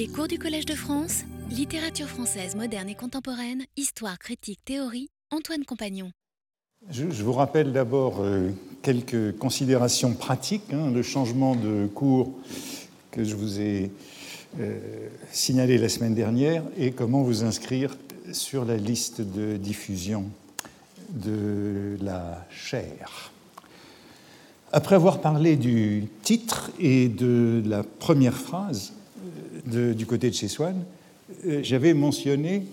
Les cours du Collège de France, littérature française moderne et contemporaine, histoire, critique, théorie, Antoine Compagnon. Je, vous rappelle d'abord euh, quelques considérations pratiques. Hein, le changement de cours que je vous ai euh, signalé la semaine dernière et comment vous inscrire sur la liste de diffusion de la chaire. Après avoir parlé du titre et de la première phrase du côté de chez Swann, euh, j'avais mentionné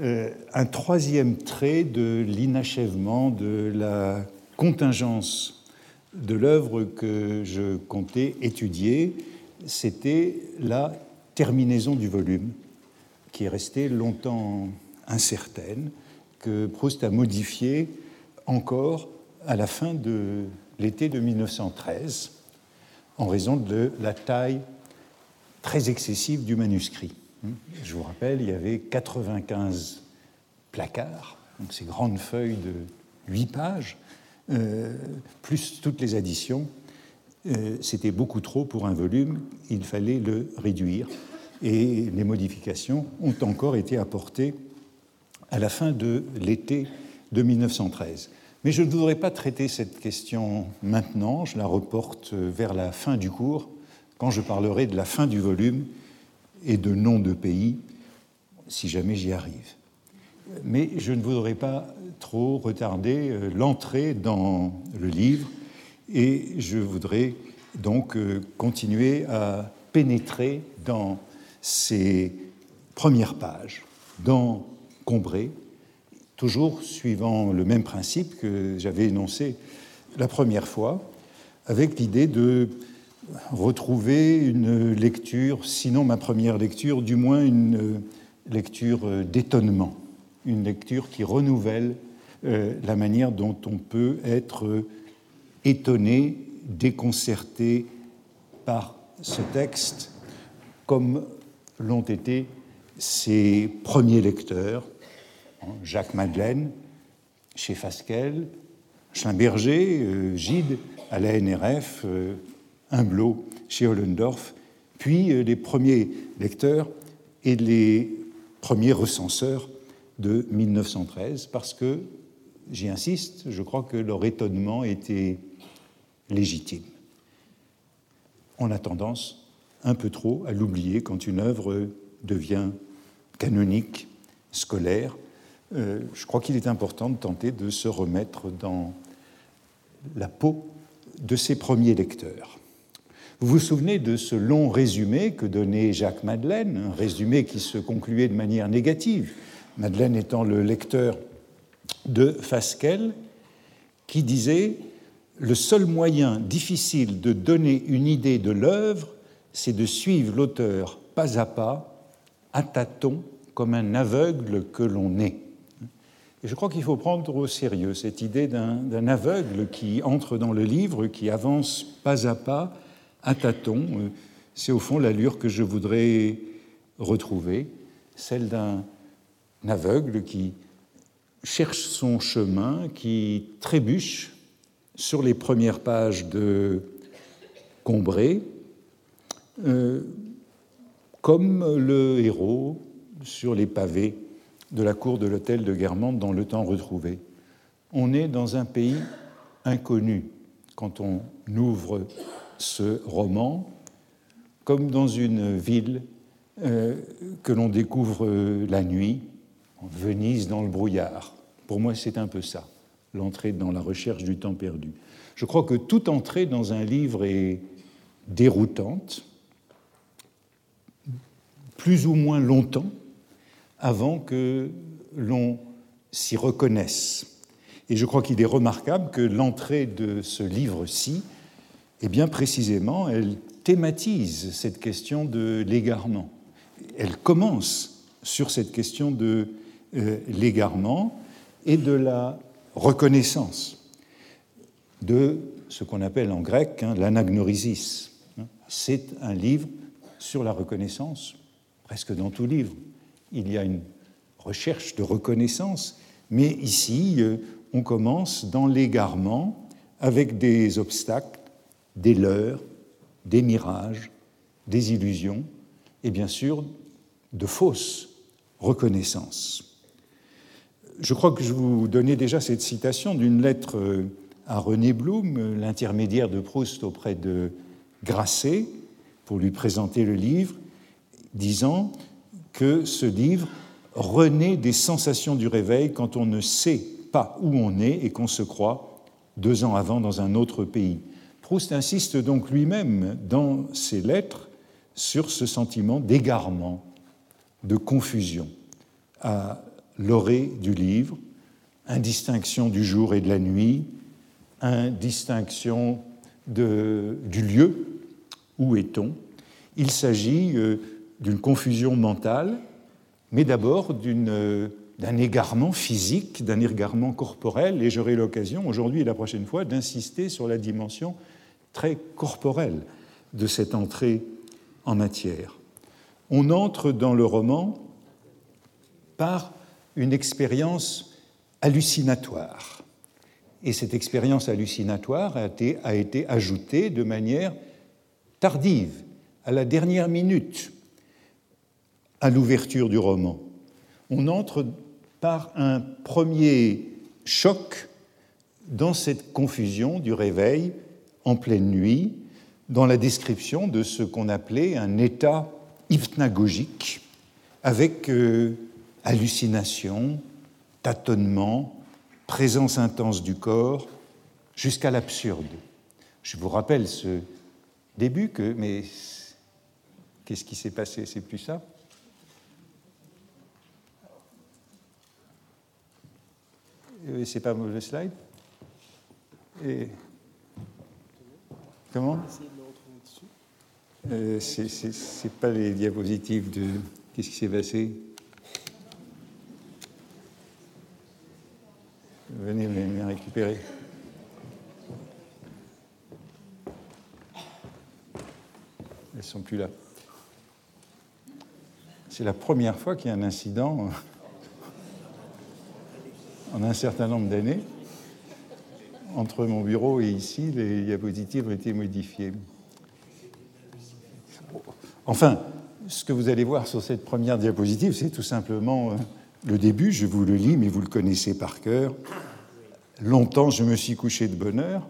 euh, un troisième trait de l'inachèvement de la contingence de l'œuvre que je comptais étudier, c'était la terminaison du volume, qui est restée longtemps incertaine, que Proust a modifié encore à la fin de l'été de 1913, en raison de la taille très excessive du manuscrit. Je vous rappelle, il y avait 95 placards, donc ces grandes feuilles de 8 pages, euh, plus toutes les additions. Euh, c'était beaucoup trop pour un volume, il fallait le réduire. Et les modifications ont encore été apportées à la fin de l'été de 1913. Mais je ne voudrais pas traiter cette question maintenant, je la reporte vers la fin du cours, quand je parlerai de la fin du volume et de nom de pays, si jamais j'y arrive. Mais je ne voudrais pas trop retarder euh, l'entrée dans le livre et je voudrais donc euh, continuer à pénétrer dans ces premières pages, dans Combré, toujours suivant le même principe que j'avais énoncé la première fois, avec l'idée de retrouver une lecture, sinon ma première lecture, du moins une lecture d'étonnement, une lecture qui renouvelle euh, la manière dont on peut être étonné, déconcerté par ce texte, comme l'ont été ses premiers lecteurs, hein, Jacques Madeleine, chez Fasquelle, Schlimberger, euh, Gide à la NRF, euh, Humblot chez Ollendorf, puis euh, les premiers lecteurs et les premiers recenseurs de 1913, parce que, j'y insiste, je crois que leur étonnement était légitime. On a tendance un peu trop à l'oublier quand une œuvre devient canonique, scolaire. Euh, je crois qu'il est important de tenter de se remettre dans la peau de ses premiers lecteurs. Vous vous souvenez de ce long résumé que donnait Jacques Madeleine, un résumé qui se concluait de manière négative, Madeleine étant le lecteur de Fasquelle, qui disait Le seul moyen difficile de donner une idée de l'œuvre, c'est de suivre l'auteur pas à pas, à tâtons, comme un aveugle que l'on est. Et je crois qu'il faut prendre au sérieux cette idée d'un aveugle qui entre dans le livre, qui avance pas à pas, à tâtons. Euh, c'est au fond l'allure que je voudrais retrouver, celle d'un aveugle qui cherche son chemin, qui trébuche sur les premières pages de Combré, euh, comme le héros sur les pavés de la cour de l'hôtel de Guermantes dans le temps retrouvé. On est dans un pays inconnu quand on ouvre ce roman, comme dans une ville euh, que l'on découvre la nuit, Venise dans le brouillard. Pour moi, c'est un peu ça, l'entrée dans la recherche du temps perdu. Je crois que toute entrée dans un livre est déroutante, plus ou moins longtemps avant que l'on s'y reconnaisse. Et je crois qu'il est remarquable que l'entrée de ce livre-ci eh bien, précisément, elle thématise cette question de l'égarement. Elle commence sur cette question de euh, l'égarement et de la reconnaissance de ce qu'on appelle en grec hein, l'anagnorisis. C'est un livre sur la reconnaissance, presque dans tout livre. Il y a une recherche de reconnaissance, mais ici, euh, on commence dans l'égarement avec des obstacles des leurres, des mirages, des illusions, et bien sûr de fausses reconnaissances. Je crois que je vous donnais déjà cette citation d'une lettre à René Blum, l'intermédiaire de Proust auprès de Grasset, pour lui présenter le livre, disant que ce livre renaît des sensations du réveil quand on ne sait pas où on est et qu'on se croit deux ans avant dans un autre pays. Proust insiste donc lui-même dans ses lettres sur ce sentiment d'égarement, de confusion. À l'orée du livre, indistinction du jour et de la nuit, indistinction du lieu, où est-on. Il s'agit euh, d'une confusion mentale, mais d'abord euh, d'un égarement physique, d'un égarement corporel, et j'aurai l'occasion aujourd'hui et la prochaine fois d'insister sur la dimension très corporelle de cette entrée en matière. On entre dans le roman par une expérience hallucinatoire. Et cette expérience hallucinatoire a a été, ajoutée de manière tardive, à la dernière minute, à l'ouverture du roman. On entre par un premier choc dans cette confusion du réveil en pleine nuit, dans la description de ce qu'on appelait un état hypnagogique, avec euh, hallucination, tâtonnement, présence intense du corps, jusqu'à l'absurde. Je vous rappelle ce début que, mais qu'est-ce qui s'est passé? C'est plus ça? C'est pas le slide? Comment euh, C'est pas les diapositives de. Qu'est-ce qui s'est passé Venez me récupérer. Elles ne sont plus là. C'est la première fois qu'il y a un incident en un certain nombre d'années. Entre mon bureau et ici, les diapositives ont été modifiées. Enfin, ce que vous allez voir sur cette première diapositive, c'est tout simplement euh, le début. Je vous le lis, mais vous le connaissez par cœur. Longtemps, je me suis couché de bonne heure.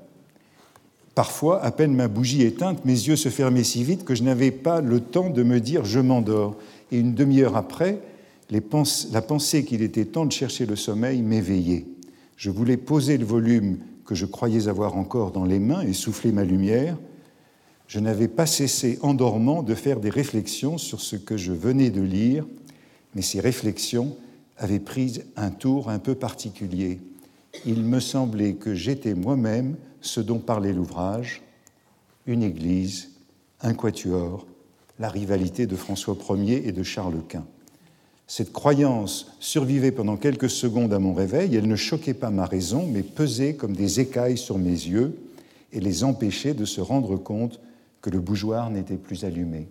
Parfois, à peine ma bougie éteinte, mes yeux se fermaient si vite que je n'avais pas le temps de me dire je m'endors. Et une demi-heure après, la pensée qu'il était temps de chercher le sommeil m'éveillait. Je voulais poser le volume que je croyais avoir encore dans les mains et souffler ma lumière. Je n'avais pas cessé, en dormant, de faire des réflexions sur ce que je venais de lire, mais ces réflexions avaient pris un tour un peu particulier il me semblait que j'étais moi-même ce dont parlait l'ouvrage, une église, un quatuor, la rivalité de François Ier et de Charles Quint. Cette croyance survivait pendant quelques secondes à mon réveil, elle ne choquait pas ma raison, mais pesait comme des écailles sur mes yeux et les empêchait de se rendre compte que le bougeoir n'était plus allumé.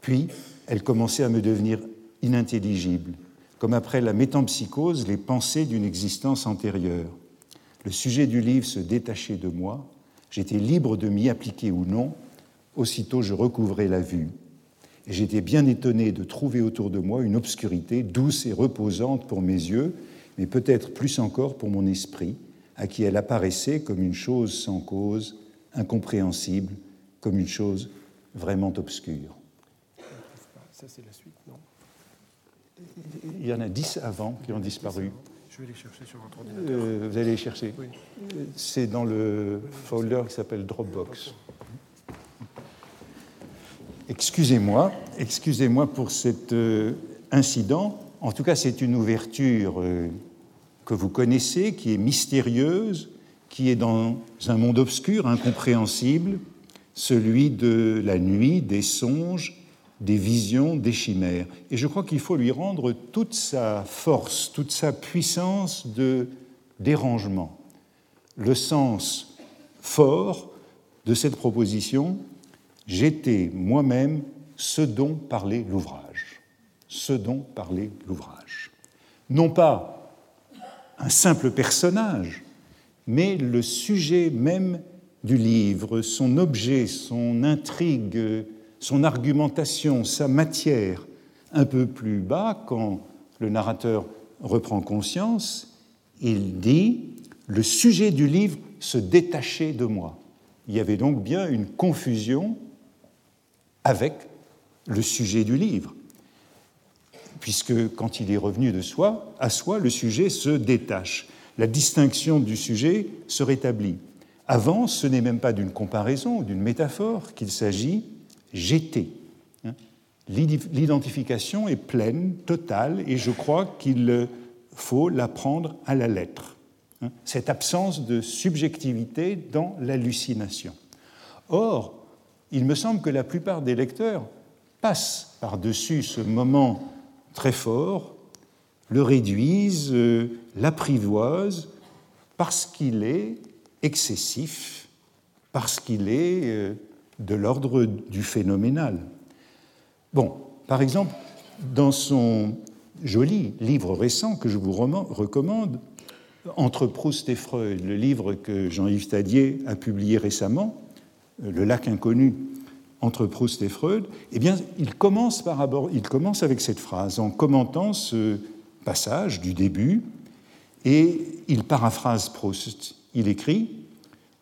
Puis, elle commençait à me devenir inintelligible, comme après la métampsychose, les pensées d'une existence antérieure. Le sujet du livre se détachait de moi, j'étais libre de m'y appliquer ou non, aussitôt je recouvrais la vue. J'étais bien étonné de trouver autour de moi une obscurité douce et reposante pour mes yeux, mais peut-être plus encore pour mon esprit, à qui elle apparaissait comme une chose sans cause, incompréhensible, comme une chose vraiment obscure. Ça, c'est la suite, non? Il y en a dix avant qui ont disparu. Je vais les chercher sur votre ordinateur. Euh, vous allez les chercher oui. C'est dans le folder qui s'appelle Dropbox. Excusez-moi, excusez-moi pour cet euh, incident. En tout cas, c'est une ouverture euh, que vous connaissez, qui est mystérieuse, qui est dans un monde obscur, incompréhensible, celui de la nuit, des songes des visions, des chimères. Et je crois qu'il faut lui rendre toute sa force, toute sa puissance de dérangement. Le sens fort de cette proposition, j'étais moi-même ce dont parlait l'ouvrage. Ce dont parlait l'ouvrage. Non pas un simple personnage, mais le sujet même du livre, son objet, son intrigue son argumentation, sa matière un peu plus bas, quand le narrateur reprend conscience, il dit Le sujet du livre se détachait de moi. Il y avait donc bien une confusion avec le sujet du livre, puisque quand il est revenu de soi, à soi, le sujet se détache. La distinction du sujet se rétablit. Avant, ce n'est même pas d'une comparaison, d'une métaphore qu'il s'agit, j'étais. Hein. L'identification est pleine, totale, et je crois qu'il faut la prendre à la lettre. Hein. Cette absence de subjectivité dans l'hallucination. Or, il me semble que la plupart des lecteurs passent par-dessus ce moment très fort, le réduisent, euh, l'apprivoisent, parce qu'il est excessif parce qu'il est euh, de l'ordre du phénoménal. Bon, par exemple, dans son joli livre récent que je vous recommande, Entre Proust et Freud, le livre que Jean-Yves Tadier a publié récemment, Le lac inconnu entre Proust et Freud, eh bien, il commence, par il commence avec cette phrase en commentant ce passage du début et il paraphrase Proust il écrit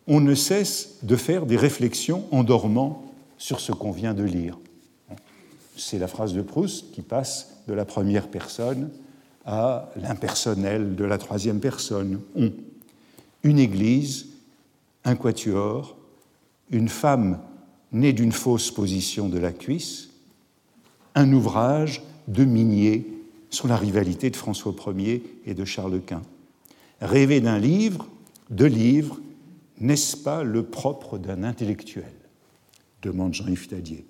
On ne cesse de faire des réflexions en dormant sur ce qu'on vient de lire. C'est la phrase de Proust qui passe de la première personne à l'impersonnel de la troisième personne. On. Une église, un quatuor, une femme née d'une fausse position de la cuisse, un ouvrage de Minier sur la rivalité de François Ier et de Charles Quint. Rêver d'un livre, de livres, n'est-ce pas le propre d'un intellectuel demande Jean-Yves Tadier.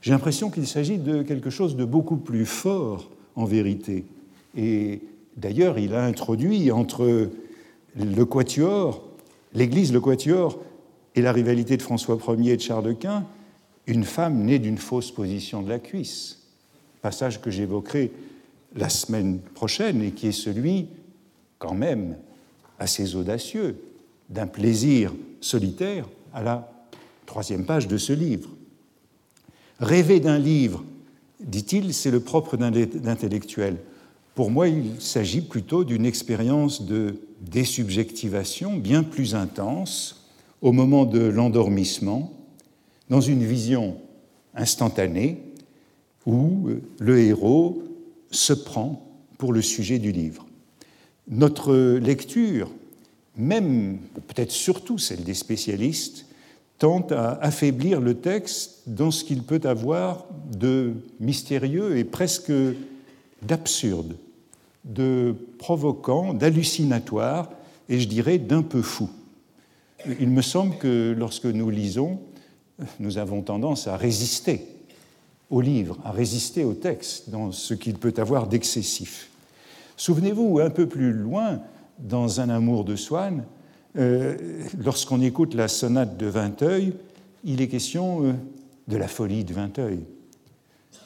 J'ai l'impression qu'il s'agit de quelque chose de beaucoup plus fort en vérité. Et d'ailleurs, il a introduit entre le quatuor, l'Église, le quatuor, et la rivalité de François Ier et de Charles Quint, une femme née d'une fausse position de la cuisse. Passage que j'évoquerai la semaine prochaine et qui est celui, quand même, assez audacieux d'un plaisir solitaire à la troisième page de ce livre. Rêver d'un livre, dit-il, c'est le propre d'intellectuel. Pour moi, il s'agit plutôt d'une expérience de désubjectivation bien plus intense au moment de l'endormissement, dans une vision instantanée où le héros se prend pour le sujet du livre. Notre lecture, même peut-être surtout celle des spécialistes, tente à affaiblir le texte dans ce qu'il peut avoir de mystérieux et presque d'absurde, de provoquant, d'hallucinatoire et je dirais d'un peu fou. Il me semble que lorsque nous lisons, nous avons tendance à résister au livre, à résister au texte dans ce qu'il peut avoir d'excessif. Souvenez-vous, un peu plus loin, dans Un amour de Swann, euh, lorsqu'on écoute la sonate de Vinteuil, il est question euh, de la folie de Vinteuil.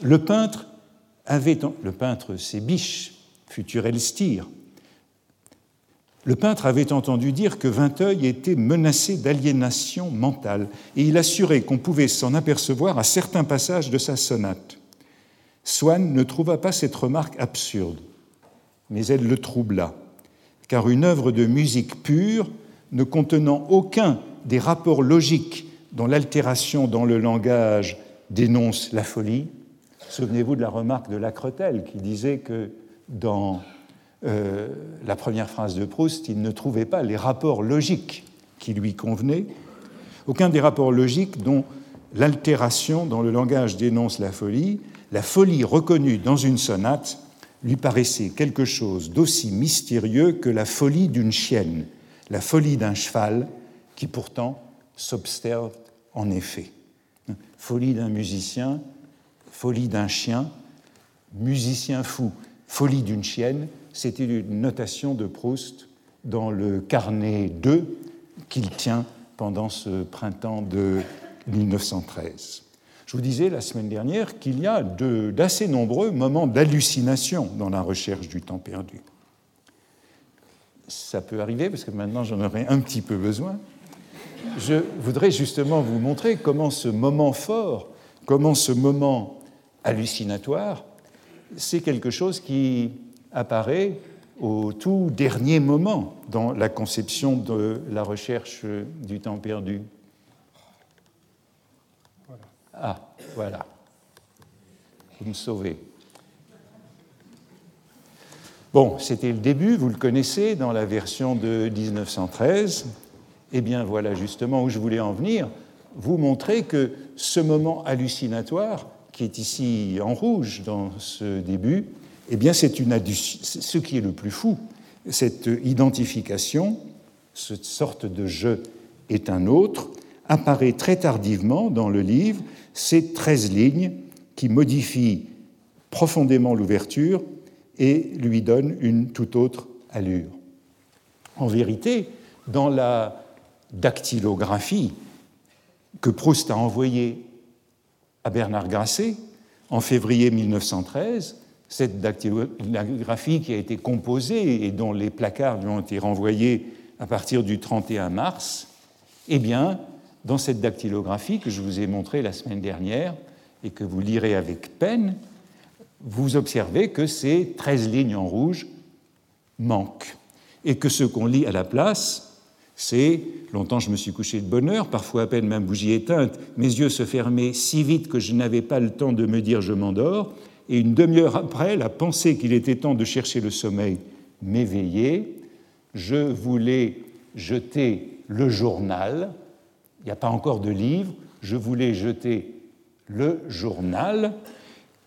Le peintre avait, le peintre c'est Biche, futur Elstir, le peintre avait entendu dire que Vinteuil était menacé d'aliénation mentale, et il assurait qu'on pouvait s'en apercevoir à certains passages de sa sonate. Swann ne trouva pas cette remarque absurde mais elle le troubla, car une œuvre de musique pure, ne contenant aucun des rapports logiques dont l'altération dans le langage dénonce la folie, souvenez-vous de la remarque de Lacretel qui disait que dans euh, la première phrase de Proust, il ne trouvait pas les rapports logiques qui lui convenaient, aucun des rapports logiques dont l'altération dans le langage dénonce la folie, la folie reconnue dans une sonate lui paraissait quelque chose d'aussi mystérieux que la folie d'une chienne, la folie d'un cheval, qui pourtant s'observe en effet. Folie d'un musicien, folie d'un chien, musicien fou, folie d'une chienne, c'était une notation de Proust dans le carnet 2 qu'il tient pendant ce printemps de 1913. Je vous disais la semaine dernière qu'il y a d'assez nombreux moments d'hallucination dans la recherche du temps perdu. Ça peut arriver parce que maintenant j'en aurai un petit peu besoin. Je voudrais justement vous montrer comment ce moment fort comment ce moment hallucinatoire, c'est quelque chose qui apparaît au tout dernier moment dans la conception de la recherche du temps perdu. Ah, voilà. Vous me sauvez. Bon, c'était le début, vous le connaissez, dans la version de 1913. Eh bien, voilà justement où je voulais en venir. Vous montrer que ce moment hallucinatoire, qui est ici en rouge dans ce début, eh bien, c'est ce qui est le plus fou, cette identification, cette sorte de je est un autre, apparaît très tardivement dans le livre, ces 13 lignes qui modifient profondément l'ouverture et lui donnent une toute autre allure. En vérité, dans la dactylographie que Proust a envoyée à Bernard Grasset en février 1913, cette dactylographie qui a été composée et dont les placards lui ont été renvoyés à partir du 31 mars, eh bien, dans cette dactylographie que je vous ai montrée la semaine dernière et que vous lirez avec peine, vous observez que ces 13 lignes en rouge manquent et que ce qu'on lit à la place, c'est longtemps je me suis couché de bonne heure, parfois à peine ma bougie éteinte, mes yeux se fermaient si vite que je n'avais pas le temps de me dire je m'endors, et une demi-heure après, la pensée qu'il était temps de chercher le sommeil m'éveillait. Je voulais jeter le journal, il n'y a pas encore de livre, je voulais jeter le journal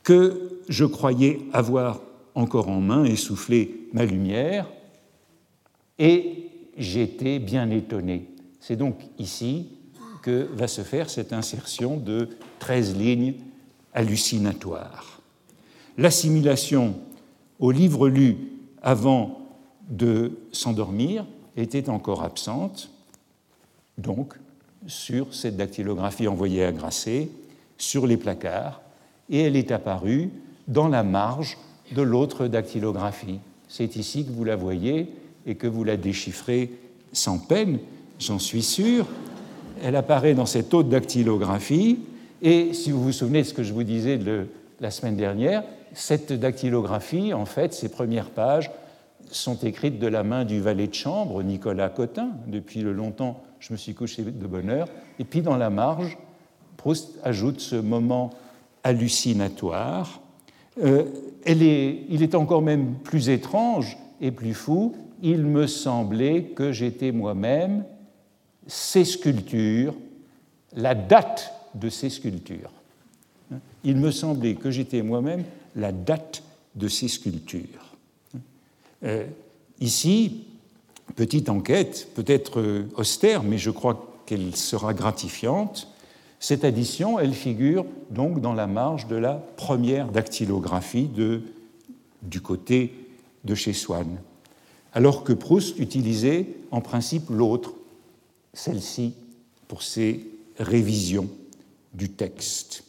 que je croyais avoir encore en main et souffler ma lumière, et j'étais bien étonné. C'est donc ici que va se faire cette insertion de 13 lignes hallucinatoires l'assimilation au livre lu avant de s'endormir était encore absente, donc sur cette dactylographie envoyée à Grasset, sur les placards, et elle est apparue dans la marge de l'autre dactylographie. C'est ici que vous la voyez et que vous la déchiffrez sans peine, j'en suis sûr. Elle apparaît dans cette autre dactylographie, et si vous vous souvenez de ce que je vous disais la semaine dernière, cette dactylographie, en fait, ces premières pages sont écrites de la main du valet de chambre, Nicolas Cotin. Depuis le longtemps, je me suis couché de bonne heure. Et puis dans la marge, Proust ajoute ce moment hallucinatoire. Euh, il est encore même plus étrange et plus fou. Il me semblait que j'étais moi-même ces sculptures, la date de ces sculptures. Il me semblait que j'étais moi-même la date de ces sculptures. Euh, ici, petite enquête, peut-être euh, austère, mais je crois qu'elle sera gratifiante. Cette addition, elle figure donc dans la marge de la première dactylographie du côté de chez Swann, alors que Proust utilisait en principe l'autre, celle-ci, pour ses révisions du texte,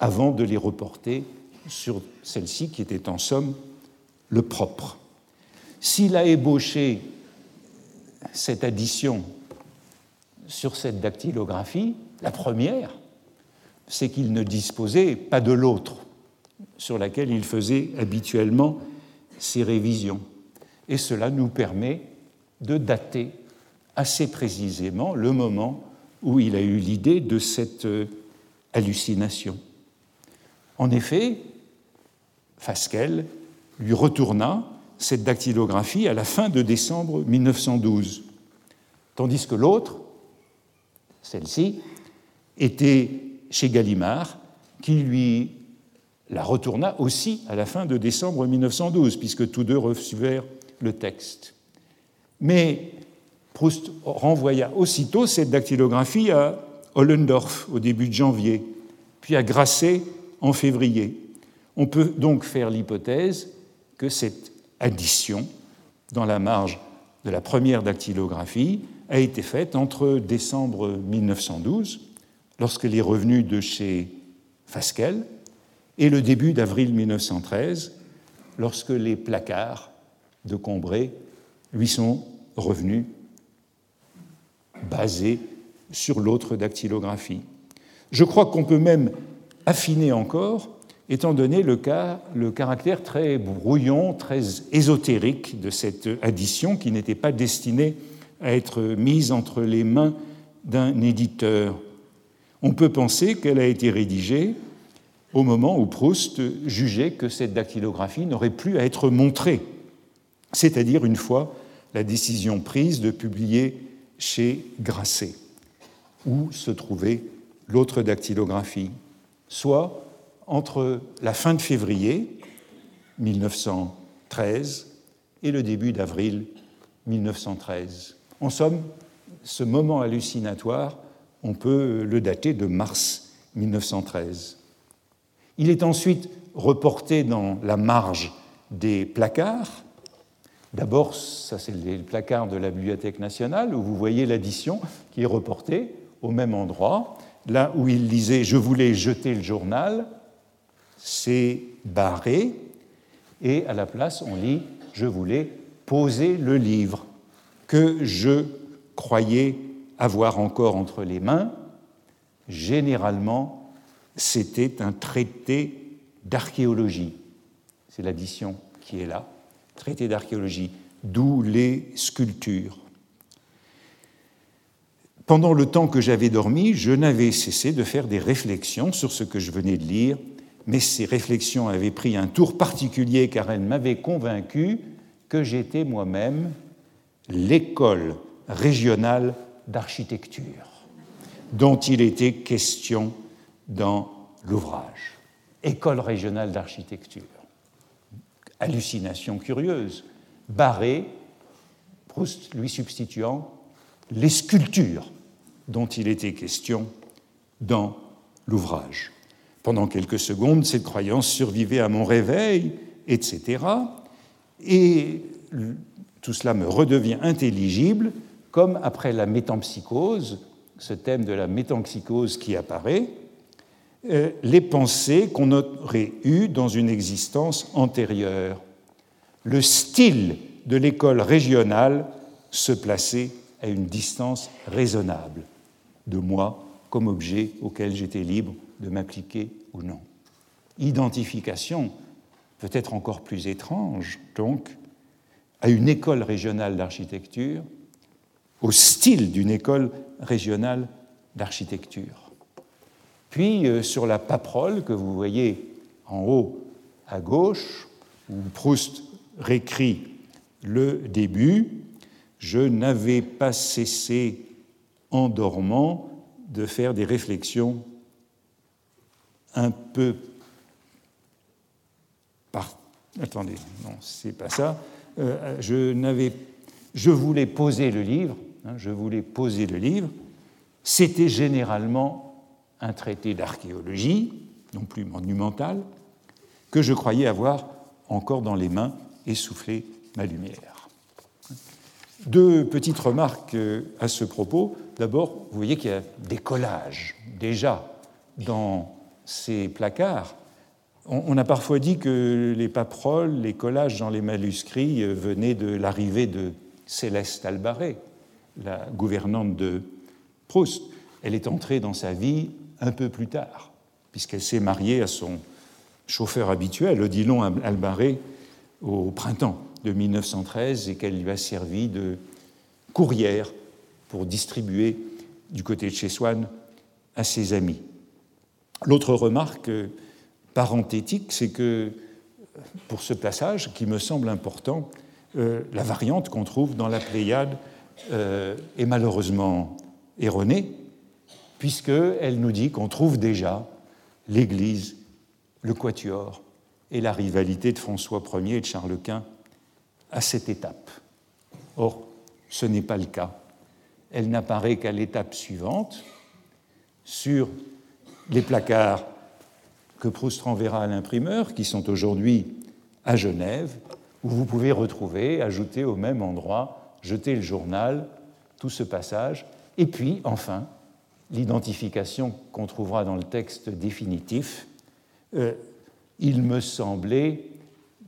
avant de les reporter sur celle-ci, qui était en somme le propre. S'il a ébauché cette addition sur cette dactylographie, la première, c'est qu'il ne disposait pas de l'autre, sur laquelle il faisait habituellement ses révisions. Et cela nous permet de dater assez précisément le moment où il a eu l'idée de cette hallucination. En effet, Fasquelle lui retourna cette dactylographie à la fin de décembre 1912, tandis que l'autre, celle-ci, était chez Gallimard, qui lui la retourna aussi à la fin de décembre 1912, puisque tous deux reçurent le texte. Mais Proust renvoya aussitôt cette dactylographie à Ollendorf au début de janvier, puis à Grasset en février. On peut donc faire l'hypothèse que cette addition dans la marge de la première dactylographie a été faite entre décembre 1912, lorsqu'elle est revenue de chez Fasquelle, et le début d'avril 1913, lorsque les placards de Combray lui sont revenus basés sur l'autre dactylographie. Je crois qu'on peut même affinée encore, étant donné le, caractère très brouillon, très ésotérique de cette addition qui n'était pas destinée à être mise entre les mains d'un éditeur. On peut penser qu'elle a été rédigée au moment où Proust jugeait que cette dactylographie n'aurait plus à être montrée, c'est-à-dire une fois la décision prise de publier chez Grasset, où se trouvait l'autre dactylographie, soit entre la fin de février 1913 et le début d'avril 1913. En somme, ce moment hallucinatoire, on peut le dater de mars 1913. Il est ensuite reporté dans la marge des placards. D'abord, ça c'est le placard de la Bibliothèque nationale, où vous voyez l'addition qui est reportée au même endroit. Là où il lisait Je voulais jeter le journal, c'est barré, et à la place on lit Je voulais poser le livre que je croyais avoir encore entre les mains. Généralement, c'était un traité d'archéologie. C'est l'addition qui est là. Traité d'archéologie, d'où les sculptures. Pendant le temps que j'avais dormi, je n'avais cessé de faire des réflexions sur ce que je venais de lire, mais ces réflexions avaient pris un tour particulier car elles m'avaient convaincu que j'étais moi-même l'école régionale d'architecture dont il était question dans l'ouvrage. École régionale d'architecture. Hallucination curieuse. Barré, Proust lui substituant les sculptures dont il était question dans l'ouvrage. Pendant quelques secondes, cette croyance survivait à mon réveil, etc. Et tout cela me redevient intelligible, comme après la métampsychose, ce thème de la métampsychose qui apparaît, euh, les pensées qu'on aurait eues dans une existence antérieure. Le style de l'école régionale se plaçait à une distance raisonnable de moi comme objet auquel j'étais libre de m'appliquer ou non. Identification peut-être encore plus étrange, donc, à une école régionale d'architecture, au style d'une école régionale d'architecture. Puis euh, sur la paperole que vous voyez en haut à gauche, où Proust réécrit le début, je n'avais pas cessé en dormant de faire des réflexions un peu par... Attendez, non, c'est pas ça. Euh, je n'avais, je voulais poser le livre. Hein, je voulais poser le livre. C'était généralement un traité d'archéologie, non plus monumental, que je croyais avoir encore dans les mains et souffler ma lumière. Deux petites remarques euh, à ce propos. D'abord, vous voyez qu'il y a des collages déjà dans ces placards. On a parfois dit que les paperoles, les collages dans les manuscrits euh, venaient de l'arrivée de Céleste Albaré, la gouvernante de Proust. Elle est entrée dans sa vie un peu plus tard, puisqu'elle s'est mariée à son chauffeur habituel, Odilon Albaré, au printemps de 1913 et qu'elle lui a servi de courrière pour distribuer du côté de chez Swann à ses amis. L'autre remarque parenthétique, c'est que pour ce passage, qui me semble important, euh, la variante qu'on trouve dans la Pléiade euh, est malheureusement erronée, puisqu'elle nous dit qu'on trouve déjà l'Église, le quatuor et la rivalité de François Ier et de Charles Quint à cette étape. Or, ce n'est pas le cas. Elle n'apparaît qu'à l'étape suivante, sur les placards que Proust renverra à l'imprimeur, qui sont aujourd'hui à Genève, où vous pouvez retrouver, ajouter au même endroit, jeter le journal, tout ce passage, et puis, enfin, l'identification qu'on trouvera dans le texte définitif, euh, il me semblait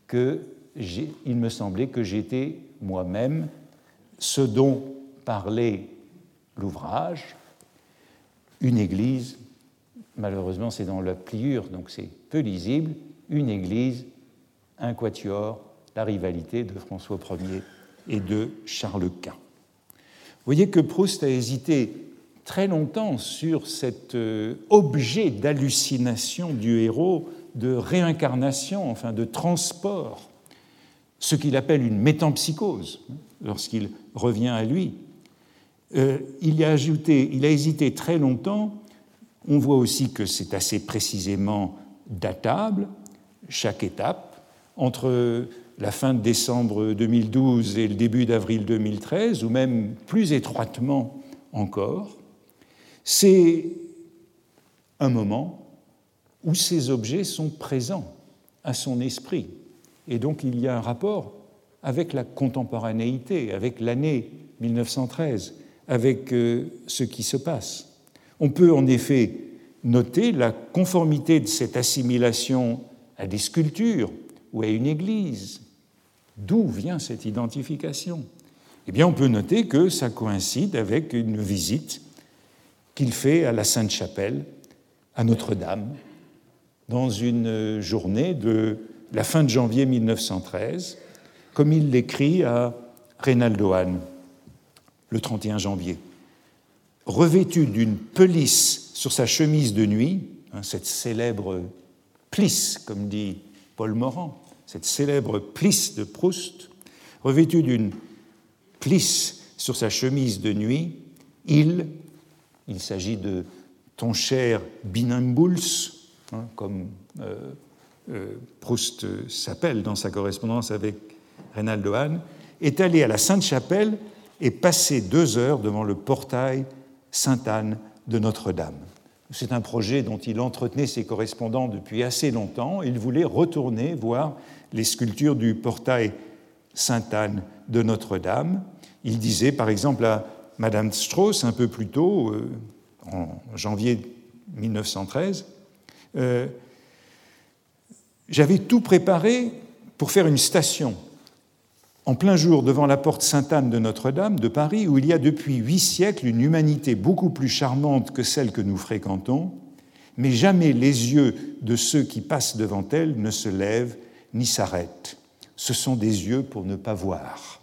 que j'étais moi-même ce dont parlait l'ouvrage, une église malheureusement c'est dans la pliure, donc c'est peu lisible, une église, un quatuor, la rivalité de François Ier et de Charles Quint. Vous voyez que Proust a hésité très longtemps sur cet euh, objet d'hallucination du héros, de réincarnation, enfin de transport, ce qu'il appelle une métampsychose, lorsqu'il revient à lui. Euh, il, a ajouté, il a hésité très longtemps. On voit aussi que c'est assez précisément datable, chaque étape, entre la fin de décembre 2012 et le début d'avril 2013, ou même plus étroitement encore, c'est un moment où ces objets sont présents à son esprit. Et donc il y a un rapport avec la contemporanéité, avec l'année 1913, avec euh, ce qui se passe. On peut en effet noter la conformité de cette assimilation à des sculptures ou à une église, D'où vient cette identification? Eh bien, on peut noter que ça coïncide avec une visite qu'il fait à la Sainte-Chapelle, à Notre-Dame, dans une journée de la fin de janvier 1913, comme il l'écrit à Reynaldo Hahn, le 31 janvier. Revêtu d'une pelisse sur sa chemise de nuit, hein, cette célèbre plisse, comme dit Paul Morand, cette célèbre plisse de Proust, revêtue d'une plisse sur sa chemise de nuit, il, il s'agit de ton cher Binambuls, hein, comme euh, euh, Proust s'appelle dans sa correspondance avec Reynaldo Hahn, est allé à la Sainte-Chapelle et passé deux heures devant le portail Sainte-Anne de Notre-Dame. C'est un projet dont il entretenait ses correspondants depuis assez longtemps. Il voulait retourner voir les sculptures du portail Sainte-Anne de Notre-Dame. Il disait par exemple à Madame Strauss un peu plus tôt, euh, en janvier 1913, euh, J'avais tout préparé pour faire une station en plein jour devant la porte Sainte-Anne de Notre-Dame de Paris, où il y a depuis huit siècles une humanité beaucoup plus charmante que celle que nous fréquentons, mais jamais les yeux de ceux qui passent devant elle ne se lèvent ni s'arrête. Ce sont des yeux pour ne pas voir.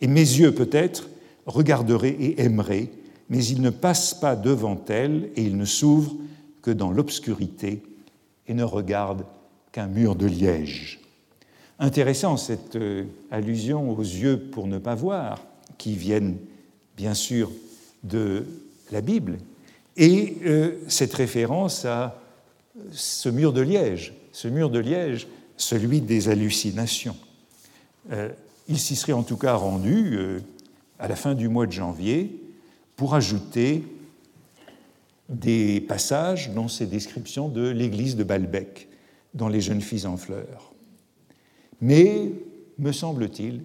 Et mes yeux, peut-être, regarderaient et aimeraient, mais ils ne passent pas devant elle et ils ne s'ouvrent que dans l'obscurité et ne regardent qu'un mur de liège. Intéressant cette euh, allusion aux yeux pour ne pas voir, qui viennent bien sûr de la Bible, et euh, cette référence à ce mur de liège. Ce mur de liège, celui des hallucinations. Euh, il s'y serait en tout cas rendu à la fin du mois de janvier pour ajouter des passages dans ces descriptions de l'église de Balbec dans Les jeunes filles en fleurs. Mais, me semble-t-il,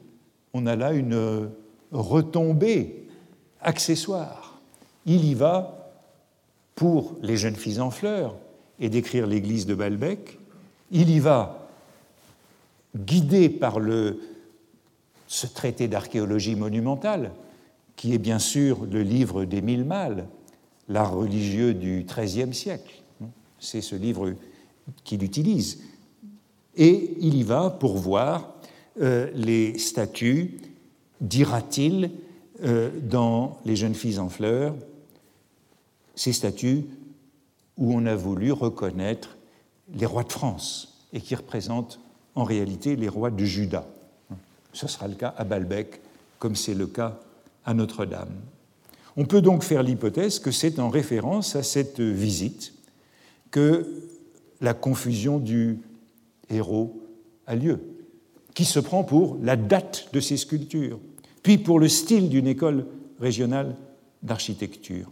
on a là une retombée accessoire. Il y va pour les jeunes filles en fleurs et décrire l'église de Balbec, il y va guidé par le, ce traité d'archéologie monumentale, qui est bien sûr le livre d'Émile Malle, l'art religieux du XIIIe siècle. C'est ce livre qu'il utilise. Et il y va pour voir euh, les statues, dira-t-il, euh, dans Les jeunes filles en fleurs, ces statues où on a voulu reconnaître les rois de France et qui représentent en réalité les rois de Juda. Ce sera le cas à Balbec, comme c'est le cas à Notre-Dame. On peut donc faire l'hypothèse que c'est en référence à cette visite que la confusion du héros a lieu, qui se prend pour la date de ces sculptures, puis pour le style d'une école régionale d'architecture.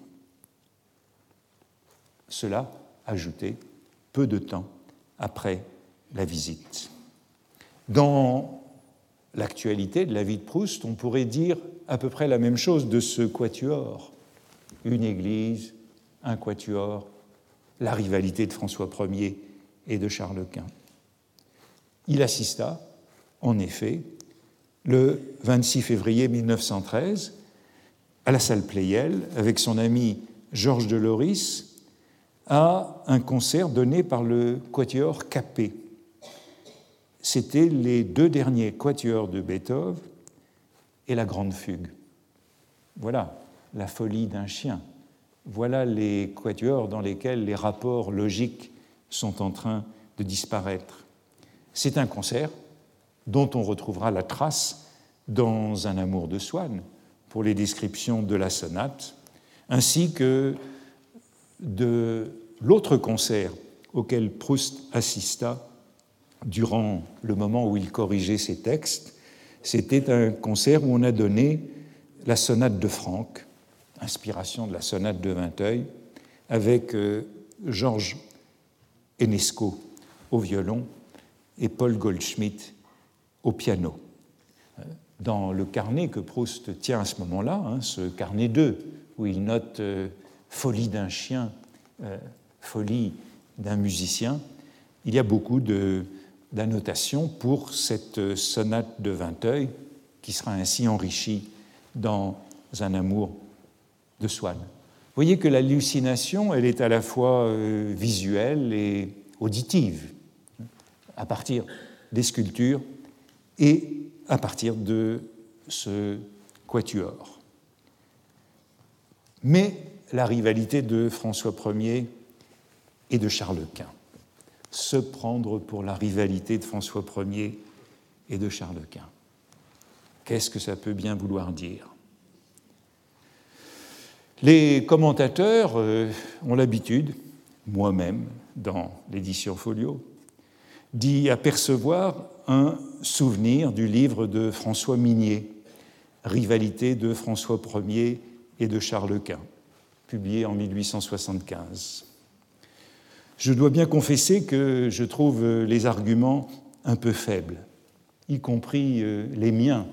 Cela ajouté peu de temps après la visite. Dans l'actualité de la vie de Proust, on pourrait dire à peu près la même chose de ce quatuor. Une église, un quatuor, la rivalité de François Ier et de Charles Quint. Il assista, en effet, le 26 février 1913, à la salle Pleyel, avec son ami Georges de Loris, à un concert donné par le quatuor Capet. C'était les deux derniers quatuors de Beethoven et la grande fugue. Voilà la folie d'un chien. Voilà les quatuors dans lesquels les rapports logiques sont en train de disparaître. C'est un concert dont on retrouvera la trace dans Un amour de Swann pour les descriptions de la sonate, ainsi que de l'autre concert auquel Proust assista durant le moment où il corrigeait ses textes. C'était un concert où on a donné la sonate de Franck, inspiration de la sonate de Vinteuil, avec euh, Georges Enesco au violon et Paul Goldschmidt au piano. Dans le carnet que Proust tient à ce moment-là, hein, ce carnet 2, où il note euh, folie d'un chien, euh, folie d'un musicien, il y a beaucoup d'annotations pour cette sonate de Vinteuil qui sera ainsi enrichie dans un amour de Swann. Vous voyez que l'hallucination, elle est à la fois euh, visuelle et auditive, à partir des sculptures et à partir de ce quatuor. Mais la rivalité de François Ier et de Charles Quint. Se prendre pour la rivalité de François Ier et de Charles Quint. Qu'est-ce que ça peut bien vouloir dire? Les commentateurs euh, ont l'habitude, moi-même, dans l'édition Folio, d'y apercevoir un souvenir du livre de François Minier, Rivalité de François Ier et de Charles Quint, publié en 1875. Je dois bien confesser que je trouve les arguments un peu faibles, y compris euh, les miens.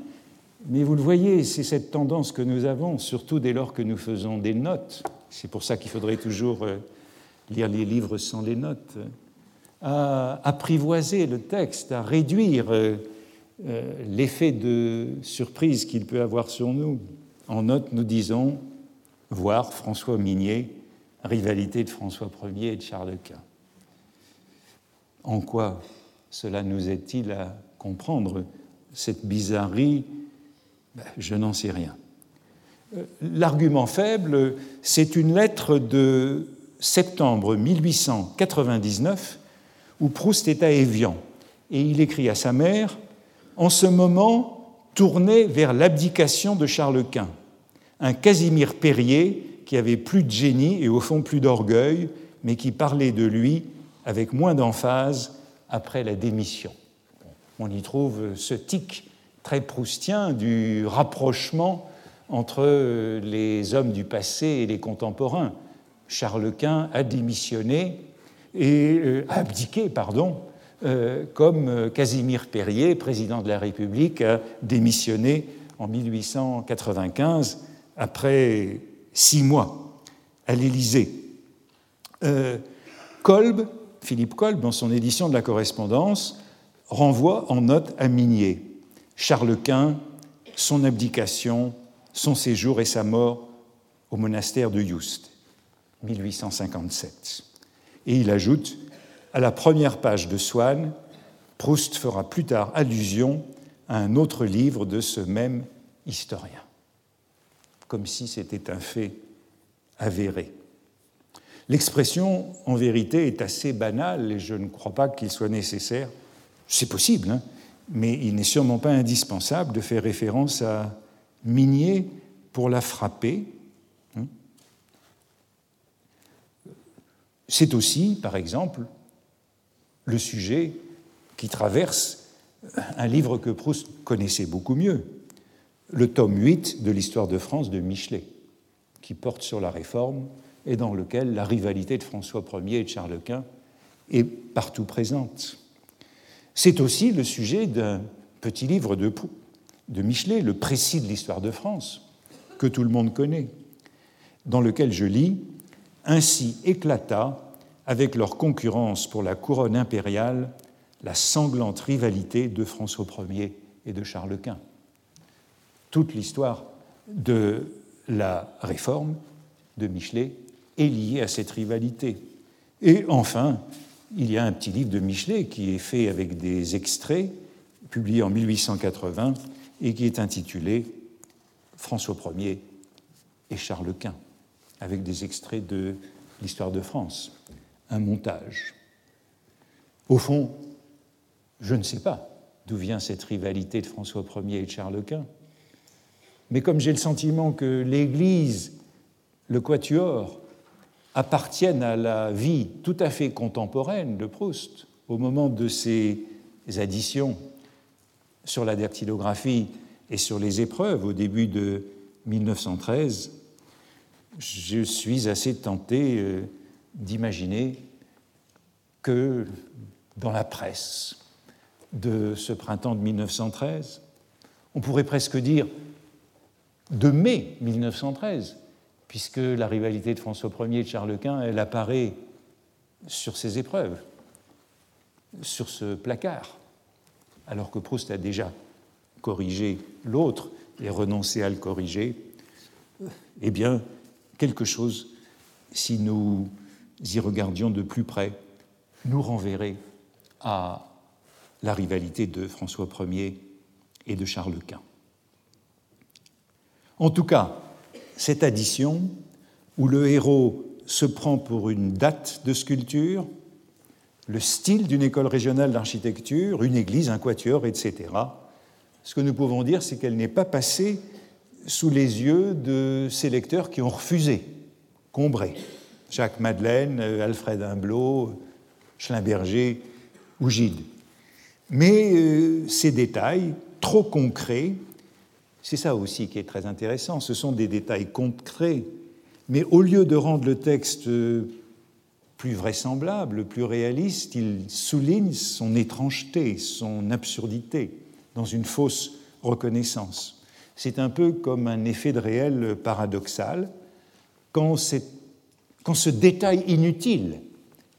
Mais vous le voyez, c'est cette tendance que nous avons, surtout dès lors que nous faisons des notes. C'est pour ça qu'il faudrait toujours euh, lire les livres sans les notes, à apprivoiser le texte, à réduire euh, l'effet de surprise qu'il peut avoir sur nous. En note, nous disons voir François Minier rivalité de François Ier et de Charles Quint. En quoi cela nous est-il à comprendre cette bizarrerie? Ben, Je n'en sais rien. Euh, l'argument faible, c'est une lettre de septembre 1899 où Proust est à Évian et il écrit à sa mère En ce moment, tourné vers l'abdication de Charles Quint, un Casimir Perrier qui avait plus de génie et au fond plus d'orgueil, mais qui parlait de lui avec moins d'emphase après la démission. On y trouve ce tic très proustien du rapprochement entre les hommes du passé et les contemporains. Charles Quint a démissionné et euh, abdiqué, pardon, euh, comme Casimir Perrier, président de la République, a démissionné en 1895 après six mois à l'Élysée. Euh, Kolb, Philippe Kolb, dans son édition de la correspondance, renvoie en note à Minier Charles Quint, son abdication, son séjour et sa mort au monastère de Juste, 1857. Et il ajoute À la première page de Swann, Proust fera plus tard allusion à un autre livre de ce même historien comme si c'était un fait avéré. L'expression en vérité est assez banale et je ne crois pas qu'il soit nécessaire, c'est possible, hein, mais il n'est sûrement pas indispensable de faire référence à Minier pour la frapper. Hein. C'est aussi, par exemple, le sujet qui traverse un livre que Proust connaissait beaucoup mieux, le tome 8 de l'histoire de France de Michelet, qui porte sur la réforme et dans lequel la rivalité de François Ier et de Charles Quint est partout présente. C'est aussi le sujet d'un petit livre de, de Michelet, le précis de l'histoire de France, que tout le monde connaît, dans lequel je lis Ainsi éclata, avec leur concurrence pour la couronne impériale, la sanglante rivalité de François Ier et de Charles Quint toute l'histoire de la réforme de Michelet est liée à cette rivalité. Et enfin, il y a un petit livre de Michelet qui est fait avec des extraits, publié en 1880, et qui est intitulé François Ier et Charles Quint, avec des extraits de l'histoire de France, un montage. Au fond, je ne sais pas d'où vient cette rivalité de François Ier et de Charles Quint, mais comme j'ai le sentiment que l'Église, le Quatuor, appartiennent à la vie tout à fait contemporaine de Proust, au moment de ses additions sur la dactylographie et sur les épreuves au début de 1913, je suis assez tenté euh, d'imaginer que dans la presse de ce printemps de 1913, on pourrait presque dire de mai 1913, puisque la rivalité de François Ier et de Charles Quint, elle apparaît sur ces épreuves, sur ce placard, alors que Proust a déjà corrigé l'autre et renoncé à le corriger, eh bien, quelque chose, si nous y regardions de plus près, nous renverrait à la rivalité de François Ier et de Charles Quint. En tout cas, cette addition, où le héros se prend pour une date de sculpture, le style d'une école régionale d'architecture, une église, un quatuor, etc., ce que nous pouvons dire, c'est qu'elle n'est pas passée sous les yeux de ces lecteurs qui ont refusé Combray, Jacques Madeleine, Alfred Humblot, Schlimberger ou Gide. Mais euh, ces détails, trop concrets, c'est ça aussi qui est très intéressant, ce sont des détails concrets, mais au lieu de rendre le texte euh, plus vraisemblable, plus réaliste, il souligne son étrangeté, son absurdité, dans une fausse reconnaissance. C'est un peu comme un effet de réel paradoxal. Quand, quand ce détail inutile,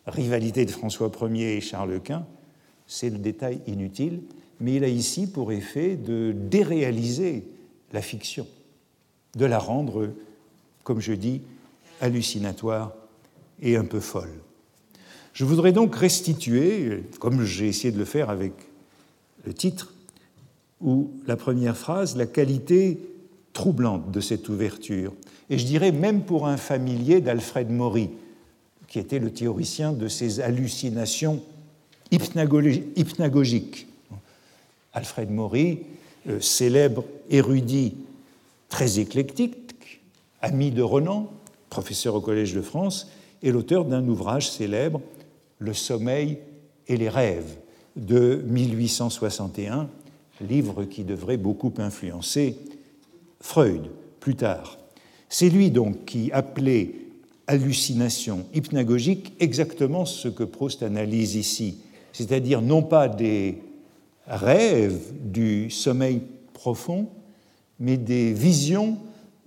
rivalité de François Ier et Charles Quint, c'est le détail inutile, mais il a ici pour effet de déréaliser la fiction, de la rendre, comme je dis, hallucinatoire et un peu folle. Je voudrais donc restituer, comme j'ai essayé de le faire avec le titre ou la première phrase, la qualité troublante de cette ouverture. Et je dirais même pour un familier d'Alfred Maury, qui était le théoricien de ces hallucinations hypnagogique. Alfred Maury, euh, célèbre érudit très éclectique, ami de Renan, professeur au Collège de France, est l'auteur d'un ouvrage célèbre, Le sommeil et les rêves, de 1861, livre qui devrait beaucoup influencer Freud plus tard. C'est lui donc qui appelait hallucination hypnagogique exactement ce que Proust analyse ici, c'est-à-dire non pas des rêves du sommeil profond, mais des visions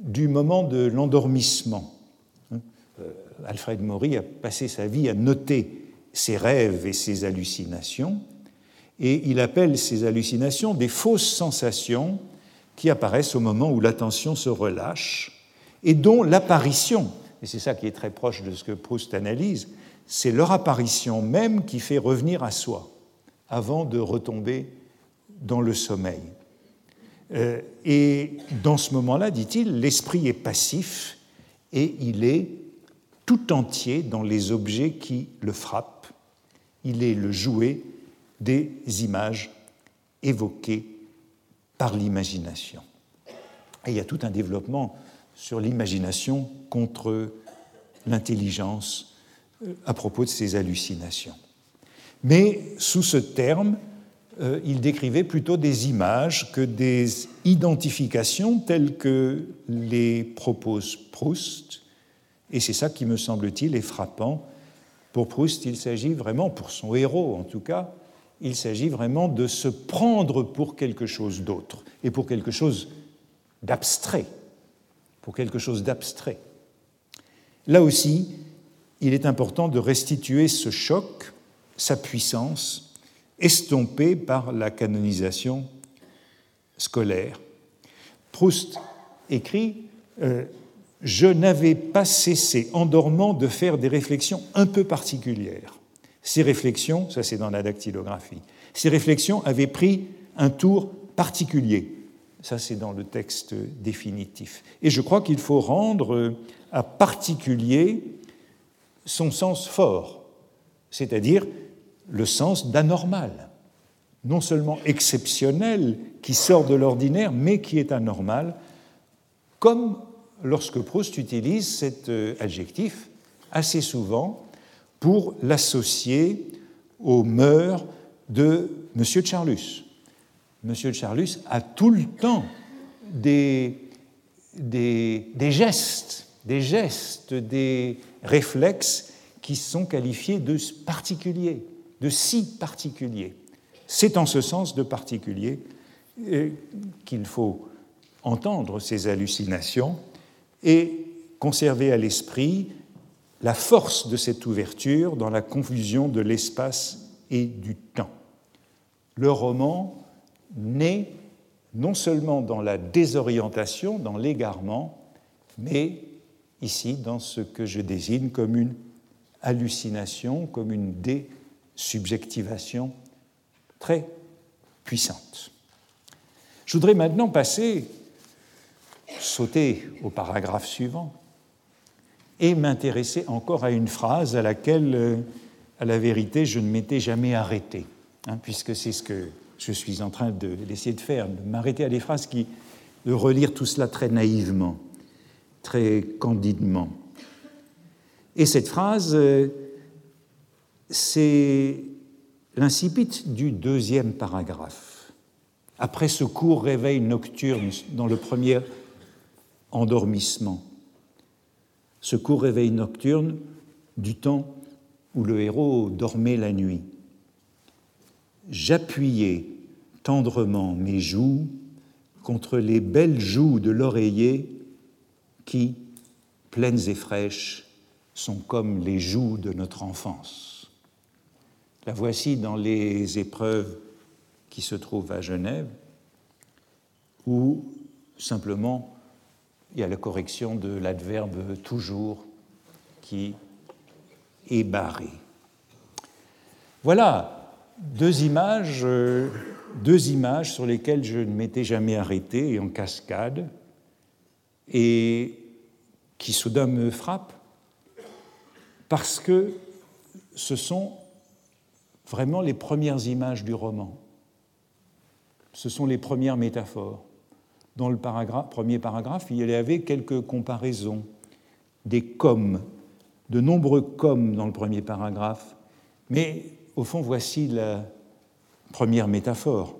du moment de l'endormissement. Hein, euh, Alfred Maury a passé sa vie à noter ses rêves et ses hallucinations, et il appelle ces hallucinations des fausses sensations qui apparaissent au moment où l'attention se relâche et dont l'apparition, et c'est ça qui est très proche de ce que Proust analyse, c'est leur apparition même qui fait revenir à soi avant de retomber dans le sommeil. Euh, et dans ce moment-là, dit-il, l'esprit est passif et il est tout entier dans les objets qui le frappent. Il est le jouet des images évoquées par l'imagination. Et il y a tout un développement sur l'imagination contre l'intelligence à propos de ces hallucinations. Mais sous ce terme, euh, il décrivait plutôt des images que des identifications telles que les propose Proust. Et c'est ça qui me semble-t-il est frappant. Pour Proust, il s'agit vraiment, pour son héros en tout cas, il s'agit vraiment de se prendre pour quelque chose d'autre et pour quelque chose d'abstrait, pour quelque chose d'abstrait. Là aussi, il est important de restituer ce choc, sa puissance, estompée par la canonisation scolaire. Proust écrit euh, je n'avais pas cessé, en dormant, de faire des réflexions un peu particulières. Ces réflexions, ça c'est dans la dactylographie, ces réflexions avaient pris un tour particulier. Ça c'est dans le texte définitif. Et je crois qu'il faut rendre à particulier son sens fort, c'est-à-dire le sens d'anormal, non seulement exceptionnel, qui sort de l'ordinaire, mais qui est anormal, comme lorsque Proust utilise cet euh, adjectif assez souvent pour l'associer aux mœurs de M. Charlus. M. Charlus a tout le temps des, des, des, gestes, des gestes, des réflexes qui sont qualifiés de particuliers, de si particuliers. C'est en ce sens de particulier euh, qu'il faut entendre ces hallucinations et conserver à l'esprit la force de cette ouverture dans la confusion de l'espace et du temps. Le roman naît non seulement dans la désorientation, dans l'égarement, mais ici dans ce que je désigne comme une hallucination, comme une désubjectivation très puissante. Je voudrais maintenant passer sauter au paragraphe suivant et m'intéresser encore à une phrase à laquelle, euh, à la vérité, je ne m'étais jamais arrêté, hein, puisque c'est ce que je suis en train d'essayer de, de faire, de m'arrêter à des phrases qui, de relire tout cela très naïvement, très candidement. Et cette phrase, euh, c'est l'incipit du deuxième paragraphe. Après ce court réveil nocturne dans le premier endormissement. Ce court réveil nocturne du temps où le héros dormait la nuit. J'appuyais tendrement mes joues contre les belles joues de l'oreiller qui, pleines et fraîches, sont comme les joues de notre enfance. La voici dans les épreuves qui se trouvent à Genève, où simplement il y a la correction de l'adverbe toujours qui est barré. Voilà deux images, deux images sur lesquelles je ne m'étais jamais arrêté en cascade et qui soudain me frappent parce que ce sont vraiment les premières images du roman. Ce sont les premières métaphores dans le premier paragraphe, il y avait quelques comparaisons, des comme, de nombreux comme dans le premier paragraphe. Mais au fond, voici la première métaphore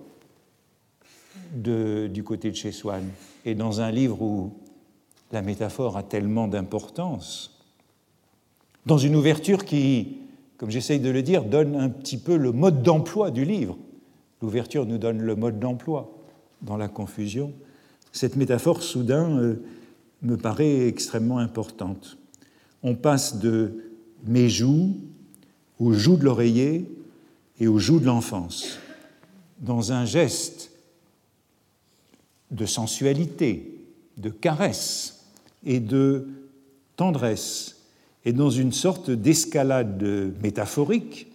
du côté de chez Swann. Et dans un livre où la métaphore a tellement d'importance, dans une ouverture qui, comme j'essaye de le dire, donne un petit peu le mode d'emploi du livre. L'ouverture nous donne le mode d'emploi dans la confusion cette métaphore soudain euh, me paraît extrêmement importante. On passe de mes joues aux joues de l'oreiller et aux joues de l'enfance, dans un geste de sensualité, de caresse et de tendresse, et dans une sorte d'escalade métaphorique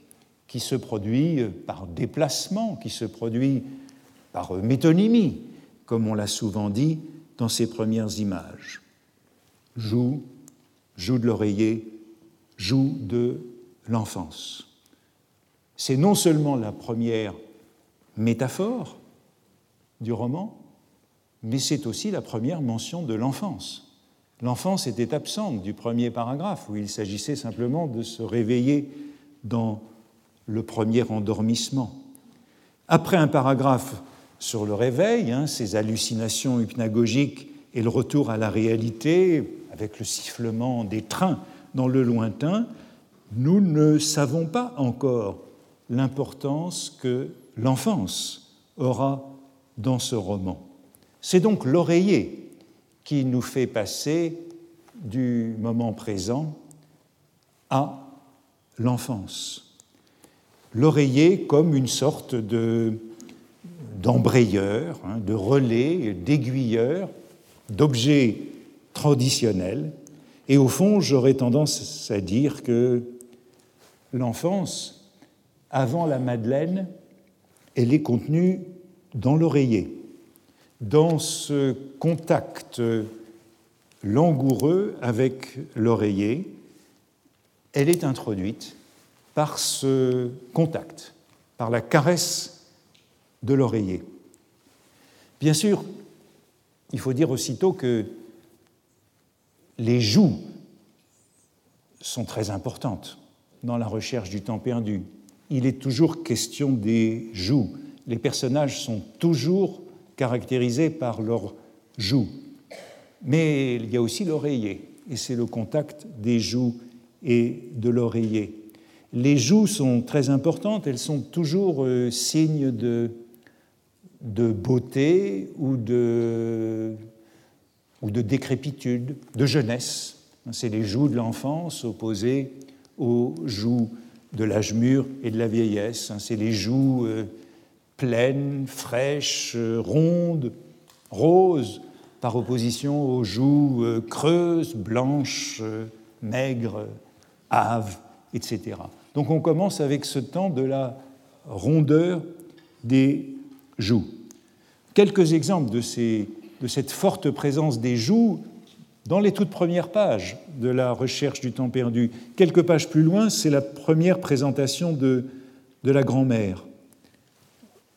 qui se produit par déplacement, qui se produit par métonymie, comme on l'a souvent dit dans ses premières images. Joue, joue de l'oreiller, joue de l'enfance. C'est non seulement la première métaphore du roman, mais c'est aussi la première mention de l'enfance. L'enfance était absente du premier paragraphe, où il s'agissait simplement de se réveiller dans le premier endormissement. Après un paragraphe sur le réveil, hein, ces hallucinations hypnagogiques et le retour à la réalité avec le sifflement des trains dans le lointain, nous ne savons pas encore l'importance que l'enfance aura dans ce roman. C'est donc l'oreiller qui nous fait passer du moment présent à l'enfance. L'oreiller comme une sorte de d'embrayeur, hein, de relais, d'aiguilleur, d'objet traditionnelle. Et au fond, j'aurais tendance à dire que l'enfance, avant la Madeleine, elle est contenue dans l'oreiller, dans ce contact langoureux avec l'oreiller, elle est introduite par ce contact, par la caresse de l'oreiller. Bien sûr, il faut dire aussitôt que les joues sont très importantes dans la recherche du temps perdu. Il est toujours question des joues. Les personnages sont toujours caractérisés par leurs joues. Mais il y a aussi l'oreiller, et c'est le contact des joues et de l'oreiller. Les joues sont très importantes, elles sont toujours euh, signes de, de beauté ou de, ou de décrépitude, de jeunesse. C'est les joues de l'enfance opposées aux joues de l'âge mûr et de la vieillesse. C'est les joues euh, pleines, fraîches, euh, rondes, roses, par opposition aux joues euh, creuses, blanches, maigres, hâves, etc. Donc on commence avec ce temps de la rondeur des joues. Quelques exemples de, de cette forte présence des joues dans les toutes premières pages de la recherche du temps perdu. Quelques pages plus loin, c'est la première présentation de, de la grand-mère.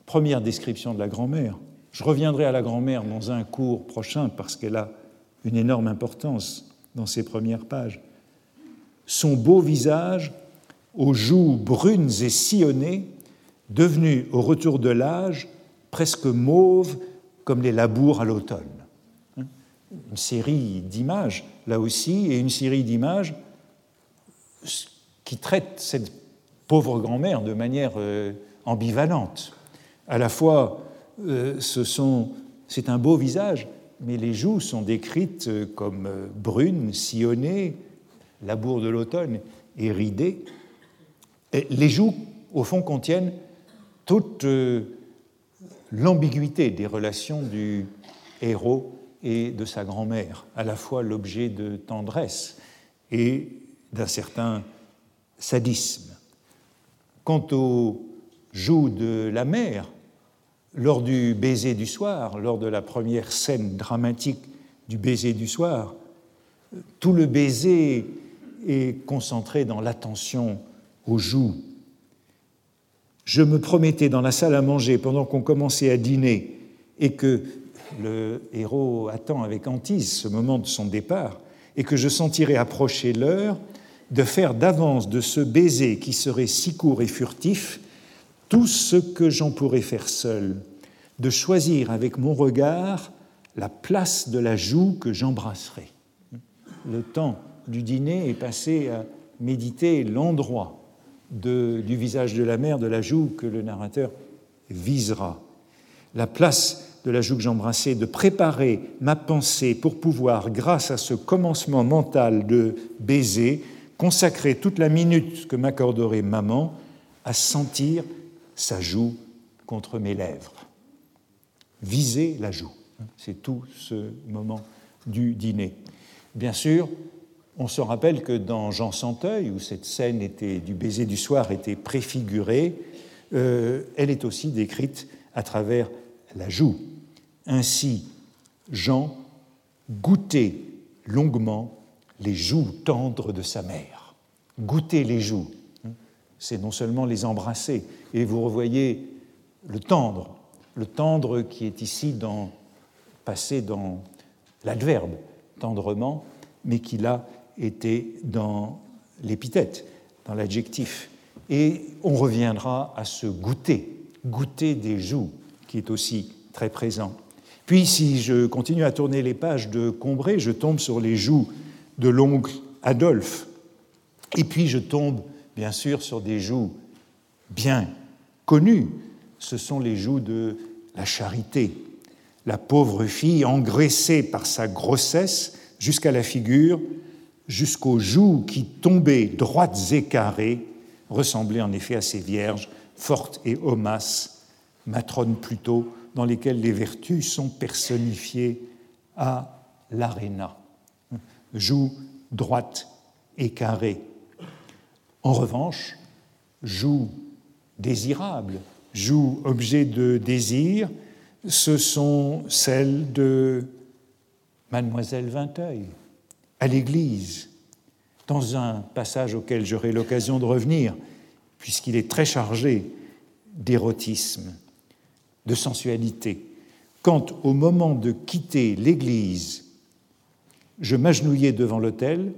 Première description de la grand-mère. Je reviendrai à la grand-mère dans un cours prochain parce qu'elle a une énorme importance dans ces premières pages. Son beau visage, aux joues brunes et sillonnées, devenu au retour de l'âge presque mauve comme les labours à l'automne. Une série d'images, là aussi, et une série d'images qui traitent cette pauvre grand-mère de manière euh, ambivalente. À la fois, euh, c'est un beau visage, mais les joues sont décrites euh, comme brunes, sillonnées, labour de l'automne et ridées. les joues, au fond, contiennent toute l'ambiguïté des relations du héros et de sa grand-mère, à la fois l'objet de tendresse et d'un certain sadisme. Quant aux joues de la mère, lors du baiser du soir, lors de la première scène dramatique du baiser du soir, tout le baiser est concentré dans l'attention aux joues je me promettais dans la salle à manger pendant qu'on commençait à dîner et que le héros attend avec hantise ce moment de son départ et que je sentirais approcher l'heure de faire d'avance de ce baiser qui serait si court et furtif tout ce que j'en pourrais faire seul, de choisir avec mon regard la place de la joue que j'embrasserai. Le temps du dîner est passé à méditer l'endroit du visage de la mère, de la joue que le narrateur visera. La place de la joue que j'embrassais, de préparer ma pensée pour pouvoir, grâce à ce commencement mental de baiser, consacrer toute la minute que m'accorderait maman à sentir sa joue contre mes lèvres. Viser la joue, c'est tout ce moment du dîner. Bien sûr, on se rappelle que dans Jean Santeuil, où cette scène du baiser du soir était préfigurée, euh, elle est aussi décrite à travers la joue. Ainsi, Jean goûtait longuement les joues tendres de sa mère. Goûter les joues, hein, c'est non seulement les embrasser, et vous revoyez le tendre, le tendre qui est ici dans, passé dans l'adverbe, tendrement, mais qui là était dans l'épithète, dans l'adjectif. Et on reviendra à ce goûter, goûter des joues, qui est aussi très présent. Puis, si je continue à tourner les pages de Combray, je tombe sur les joues de l'oncle Adolphe. Et puis, je tombe, bien sûr, sur des joues bien connues. Ce sont les joues de la charité. La pauvre fille, engraissée par sa grossesse jusqu'à la figure, jusqu'aux joues qui tombaient droites et carrées, ressemblaient en effet à ces vierges fortes et homasses, matrones plutôt, dans lesquelles les vertus sont personnifiées à l'aréna. joue droite et carrée. En revanche, joue désirable, joue objet de désir, ce sont celles de Mademoiselle Vinteuil à l'église, dans un passage auquel j'aurai l'occasion de revenir, puisqu'il est très chargé d'érotisme, de sensualité. Quand, au moment de quitter l'église, je m'agenouillai devant l'autel,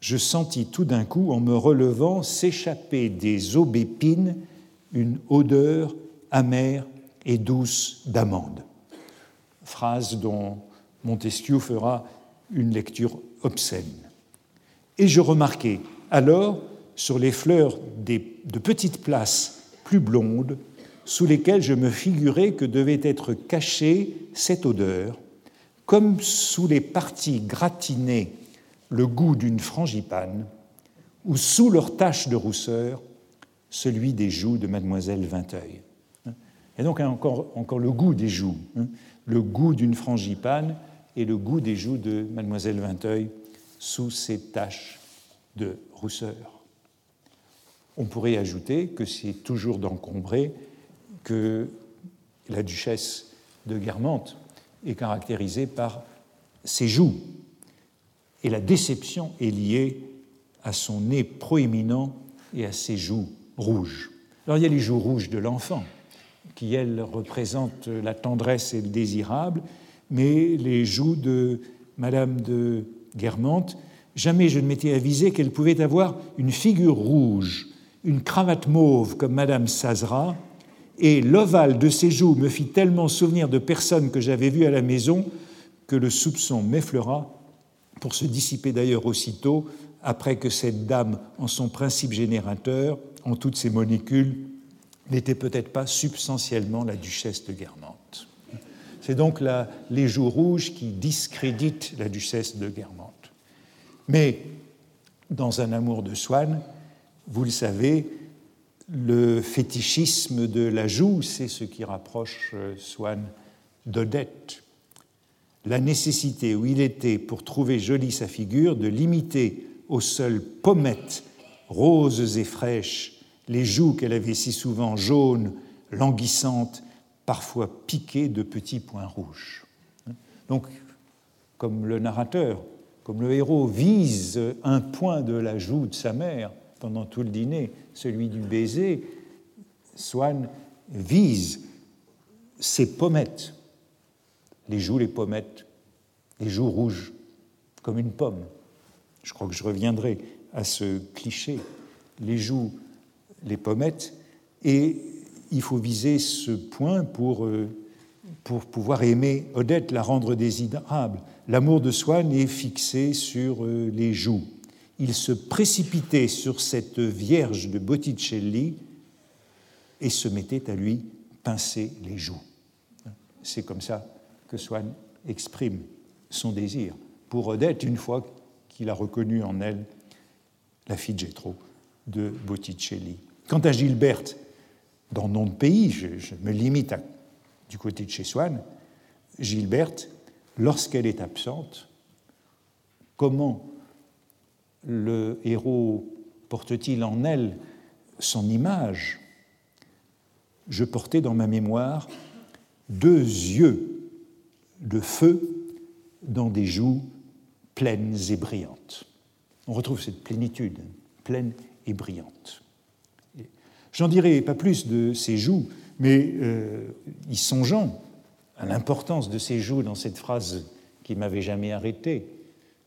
je sentis tout d'un coup, en me relevant, s'échapper des aubépines une odeur amère et douce d'amande. Phrase dont Montesquieu fera une lecture obscène. Et je remarquai alors sur les fleurs de petites places plus blondes, sous lesquelles je me figurais que devait être cachée cette odeur, comme sous les parties gratinées le goût d'une frangipane, ou sous leurs taches de rousseur celui des joues de mademoiselle Vinteuil. Et donc encore, encore le goût des joues, hein, le goût d'une frangipane et le goût des joues de mademoiselle Vinteuil sous ces taches de rousseur. On pourrait ajouter que c'est toujours d'encombrer que la duchesse de Guermantes est caractérisée par ses joues. Et la déception est liée à son nez proéminent et à ses joues rouges. Alors il y a les joues rouges de l'enfant, qui, elles, représentent la tendresse et le désirable, mais les joues de Madame de Guermantes, jamais je ne m'étais avisé qu'elle pouvait avoir une figure rouge, une cravate mauve comme Madame Sazera, et l'ovale de ses joues me fit tellement souvenir de personnes que j'avais vues à la maison que le soupçon m'effleura, pour se dissiper d'ailleurs aussitôt, après que cette dame, en son principe générateur, en toutes ses molécules, n'était peut-être pas substantiellement la duchesse de Guermantes. C'est donc les joues rouges qui discréditent la duchesse de Guermantes. Mais dans un amour de Swann, vous le savez, le fétichisme de la joue, c'est ce qui rapproche euh, Swann d'Odette. La nécessité où il était, pour trouver jolie sa figure, de limiter aux seules pommettes roses et fraîches les joues qu'elle avait si souvent jaunes, languissantes, parfois piquées de petits points rouges. Donc, comme le narrateur, comme le héros vise un point de la joue de sa mère, pendant tout le dîner, celui du baiser, Swann vise ses pommettes, les joues, les pommettes, les joues rouges, comme une pomme. Je crois que je reviendrai à ce cliché, les joues, les pommettes, et il faut viser ce point pour, euh, pour pouvoir aimer Odette, la rendre désirable. L'amour de Swann est fixé sur euh, les joues il se précipitait sur cette Vierge de Botticelli et se mettait à lui pincer les joues. C'est comme ça que Swann exprime son désir pour Odette une fois qu'il a reconnu en elle la fille Gétro de Botticelli. Quant à Gilberte, dans Nom de pays, je, me limite du côté de chez Swann, Gilberte, lorsqu'elle est absente, comment le héros porte-t-il en elle son image? Je portais dans ma mémoire deux yeux de feu dans des joues pleines et brillantes. On retrouve cette plénitude, pleine et brillante. J'en dirai pas plus de ces joues, mais euh, y songeant à l'importance de ces joues dans cette phrase qui m'avait jamais arrêté,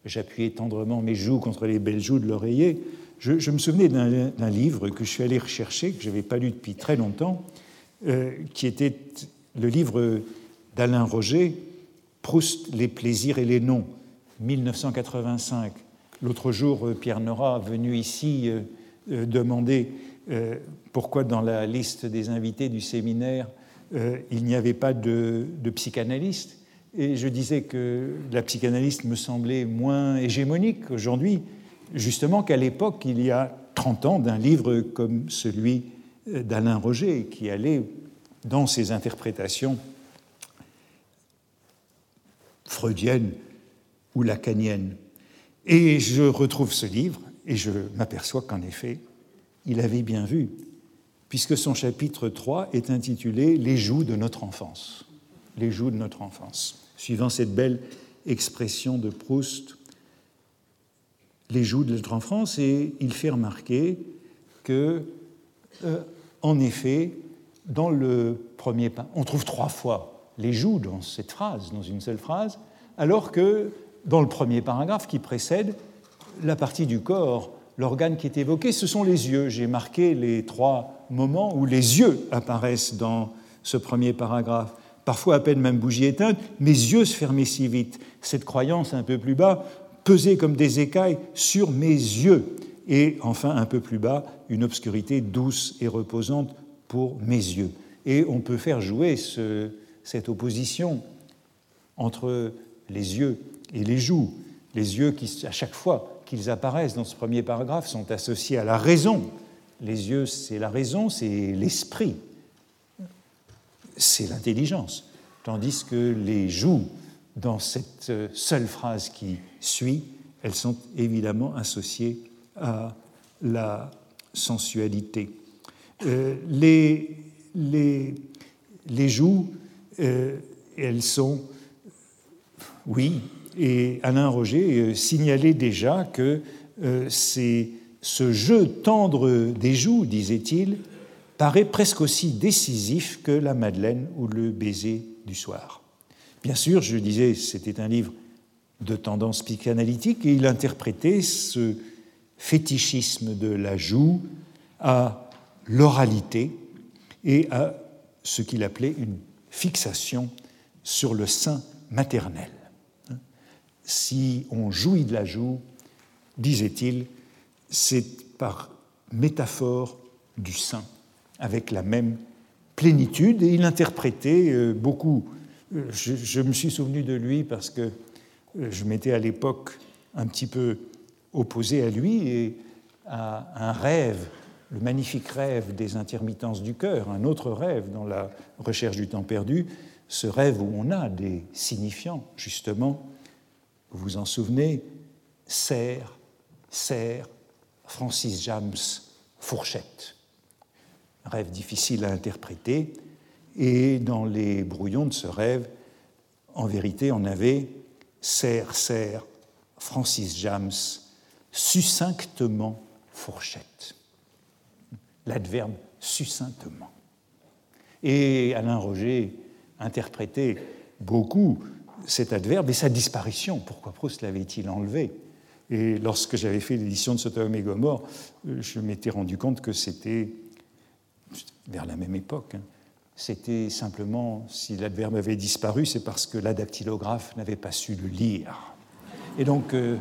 j'appuyais tendrement mes joues contre les belles joues de l'oreiller, je, me souvenais d'un livre que je suis allé rechercher, que je n'avais pas lu depuis très longtemps, euh, qui était le livre d'Alain Roger, Proust, Les plaisirs et les noms, 1985. L'autre jour, euh, Pierre Nora, venu ici euh, demander pourquoi dans la liste des invités du séminaire, il n'y avait pas de, de psychanalyste? Et je disais que la psychanalyste me semblait moins hégémonique aujourd'hui, justement qu'à l'époque, il y a 30 ans, d'un livre comme celui d'Alain Roger, qui allait dans ses interprétations freudiennes ou lacaniennes. Et je retrouve ce livre et je m'aperçois qu'en effet, il avait bien vu, puisque son chapitre 3 est intitulé Les joues de notre enfance. Les joues de notre enfance. Suivant cette belle expression de Proust, les joues de notre enfance, et il fait remarquer que, euh, en effet, dans le premier on trouve trois fois les joues dans cette phrase, dans une seule phrase, alors que dans le premier paragraphe qui précède, la partie du corps, l'organe qui est évoqué, ce sont les yeux. J'ai marqué les trois moments où les yeux apparaissent dans ce premier paragraphe. Parfois à peine même bougie éteinte, mes yeux se fermaient si vite. Cette croyance un peu plus bas pesait comme des écailles sur mes yeux. Et enfin, un peu plus bas, une obscurité douce et reposante pour mes yeux. Et on peut faire jouer ce, cette opposition entre les yeux et les joues. Les yeux qui, à chaque fois qu'ils apparaissent dans ce premier paragraphe, sont associés à la raison. Les yeux, c'est la raison, c'est l'esprit, c'est l'intelligence. Tandis que les joues, dans cette seule phrase qui suit, elles sont évidemment associées à la sensualité. Euh, les, les, les joues euh, elles sont, oui, et Alain Roger euh, signalait déjà que euh, ce jeu tendre des joues, disait-il, paraît presque aussi décisif que la Madeleine ou le baiser du soir. Bien sûr, je disais, c'était un livre de tendance psychanalytique et il interprétait ce fétichisme de la joue à l'oralité et à ce qu'il appelait une fixation sur le sein maternel. Si on jouit de la joue, disait-il, c'est par métaphore du sein, avec la même plénitude, et il interprétait euh, beaucoup. Euh, je, me suis souvenu de lui parce que euh, je m'étais à l'époque un petit peu opposé à lui et à un rêve le magnifique rêve des intermittences du cœur, un autre rêve dans la recherche du temps perdu, ce rêve où on a des signifiants, justement, vous vous en souvenez, serre, serre, Francis James, fourchette. Rêve difficile à interpréter, et dans les brouillons de ce rêve, en vérité, on avait serre, serre, Francis James, succinctement fourchette l'adverbe succinctement. Et Alain Roger interprétait beaucoup cet adverbe et sa disparition. Pourquoi Proust l'avait-il enlevé? Et lorsque j'avais fait l'édition de Sodome et Gomorre, je m'étais rendu compte que c'était vers la même époque. Hein. C'était simplement, si l'adverbe avait disparu, c'est parce que l'adactylographe n'avait pas su le lire. Et donc, euh,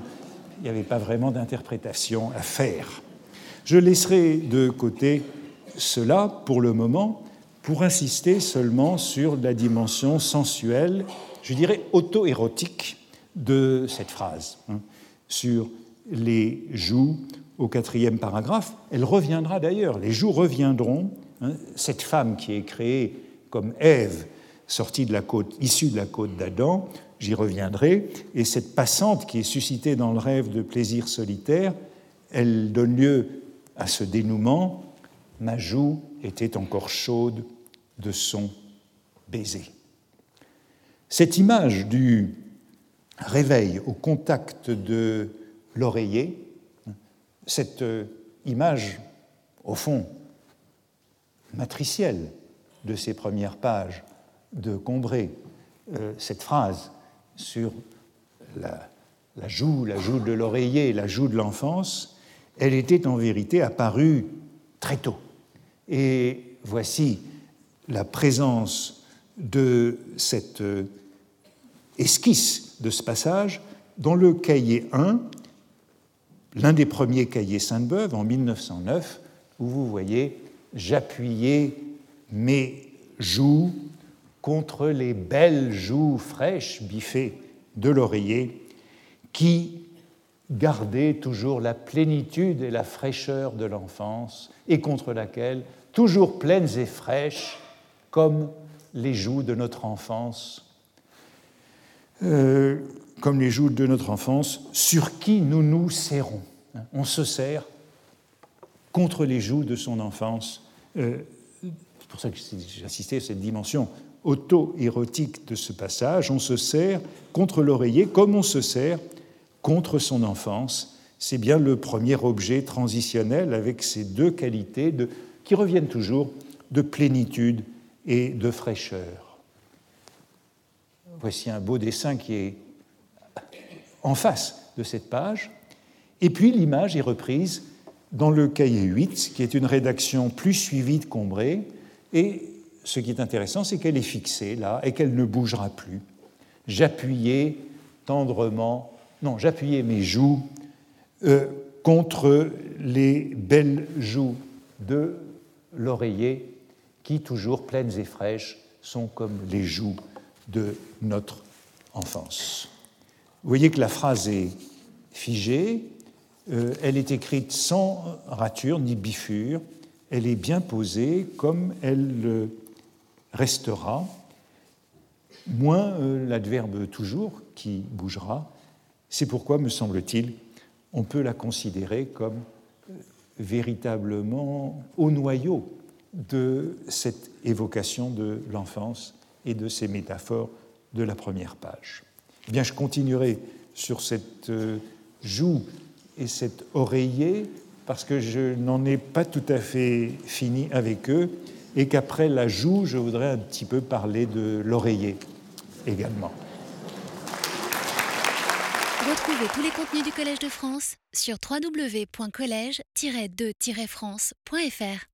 il n'y avait pas vraiment d'interprétation à faire. Je laisserai de côté cela pour le moment pour insister seulement sur la dimension sensuelle, je dirais auto-érotique de cette phrase, hein, sur les joues au quatrième paragraphe. Elle reviendra d'ailleurs, les joues reviendront. Hein, cette femme qui est créée comme Ève, sortie de la côte, issue de la côte d'Adam, j'y reviendrai, et cette passante qui est suscitée dans le rêve de plaisir solitaire, elle donne lieu à ce dénouement, ma joue était encore chaude de son baiser. Cette image du réveil au contact de l'oreiller, cette euh, image, au fond, matricielle de ces premières pages de Combré, euh, cette phrase sur la, la joue, la joue de l'oreiller, la joue de l'enfance, elle était en vérité apparue très tôt. Et voici la présence de cette euh, esquisse de ce passage dans le cahier 1, l'un des premiers cahiers Sainte-Beuve en 1909, où vous voyez J'appuyais mes joues contre les belles joues fraîches, biffées de l'oreiller, qui garder toujours la plénitude et la fraîcheur de l'enfance et contre laquelle, toujours pleines et fraîches, comme les joues de notre enfance, euh, comme les joues de notre enfance, sur qui nous nous serrons. On se serre contre les joues de son enfance. Euh, c'est pour ça que j'ai à cette dimension auto-érotique de ce passage. On se serre contre l'oreiller comme on se serre contre son enfance. C'est bien le premier objet transitionnel avec ces deux qualités qui reviennent toujours de plénitude et de fraîcheur. Voici un beau dessin qui est en face de cette page. Et puis l'image est reprise dans le cahier 8, qui est une rédaction plus suivie de Combré. Et ce qui est intéressant, c'est qu'elle est fixée là et qu'elle ne bougera plus. J'appuyais tendrement, non, j'appuyais mes joues euh, contre les belles joues de l'oreiller qui, toujours pleines et fraîches, sont comme les joues de notre enfance. Vous voyez que la phrase est figée, euh, elle est écrite sans rature ni bifure, elle est bien posée comme elle restera, moins euh, l'adverbe toujours qui bougera. C'est pourquoi, me semble-t-il, on peut la considérer comme euh, véritablement au noyau de cette évocation de l'enfance et de ces métaphores de la première page. Eh bien, je continuerai sur cette euh, joue et cet oreiller parce que je n'en ai pas tout à fait fini avec eux et qu'après la joue, je voudrais un petit peu parler de l'oreiller également. Retrouvez tous les contenus du Collège de France sur www.colège-2-france.fr.